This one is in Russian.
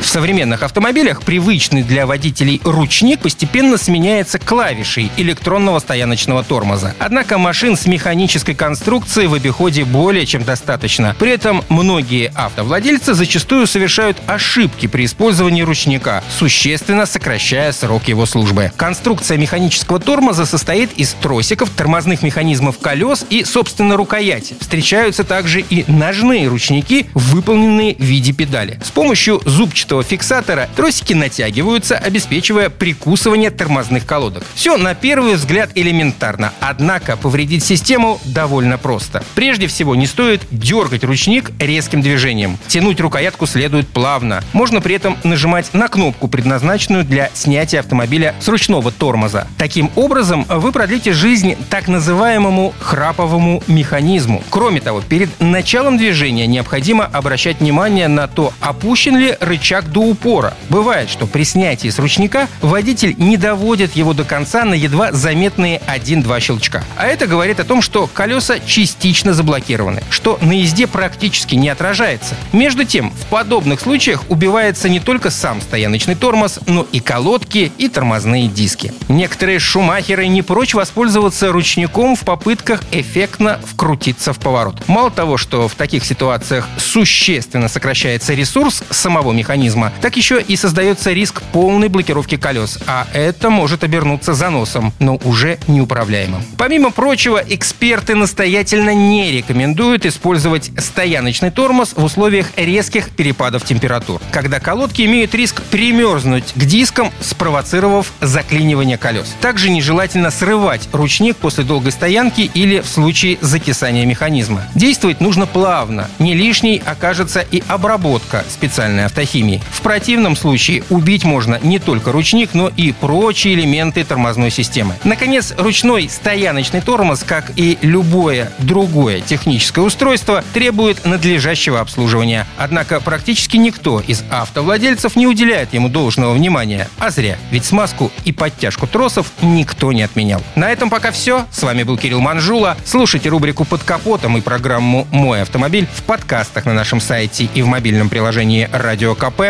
В современных автомобилях привычный для водителей ручник постепенно сменяется клавишей электронного стояночного тормоза. Однако машин с механической конструкцией в обиходе более чем достаточно. При этом многие автовладельцы зачастую совершают ошибки при использовании ручника, существенно сокращая срок его службы. Конструкция механического тормоза состоит из тросиков, тормозных механизмов колес и, собственно, рукояти. Встречаются также и ножные ручники, выполненные в виде педали. С помощью зубчатого фиксатора тросики натягиваются, обеспечивая прикусывание тормозных колодок. Все на первый взгляд элементарно, однако повредить систему довольно просто. Прежде всего, не стоит дергать ручник резким движением. Тянуть рукоятку следует плавно. Можно при этом нажимать на кнопку, предназначенную для снятия автомобиля с ручного тормоза. Таким образом, вы продлите жизнь так называемому храповому механизму. Кроме того, перед началом движения необходимо обращать внимание на то, опущен ли рычаг до упора. Бывает, что при снятии с ручника водитель не доводит его до конца на едва заметные 1-2 щелчка. А это говорит о том, что колеса частично заблокированы, что на езде практически не отражается. Между тем, в подобных случаях убивается не только сам стояночный тормоз, но и колодки и тормозные диски. Некоторые шумахеры не прочь воспользоваться ручником в попытках эффектно вкрутиться в поворот. Мало того, что в таких ситуациях существенно сокращается ресурс самого механизма, так еще и создается риск полной блокировки колес, а это может обернуться заносом, но уже неуправляемым. Помимо прочего, эксперты настоятельно не рекомендуют использовать стояночный тормоз в условиях резких перепадов температур, когда колодки имеют риск примерзнуть к дискам, спровоцировав заклинивание колес. Также нежелательно срывать ручник после долгой стоянки или в случае закисания механизма. Действовать нужно плавно, не лишней окажется и обработка специальной автохимии. В противном случае убить можно не только ручник, но и прочие элементы тормозной системы. Наконец, ручной стояночный тормоз, как и любое другое техническое устройство, требует надлежащего обслуживания. Однако практически никто из автовладельцев не уделяет ему должного внимания. А зря, ведь смазку и подтяжку тросов никто не отменял. На этом пока все. С вами был Кирилл Манжула. Слушайте рубрику «Под капотом» и программу «Мой автомобиль» в подкастах на нашем сайте и в мобильном приложении «Радио КП»,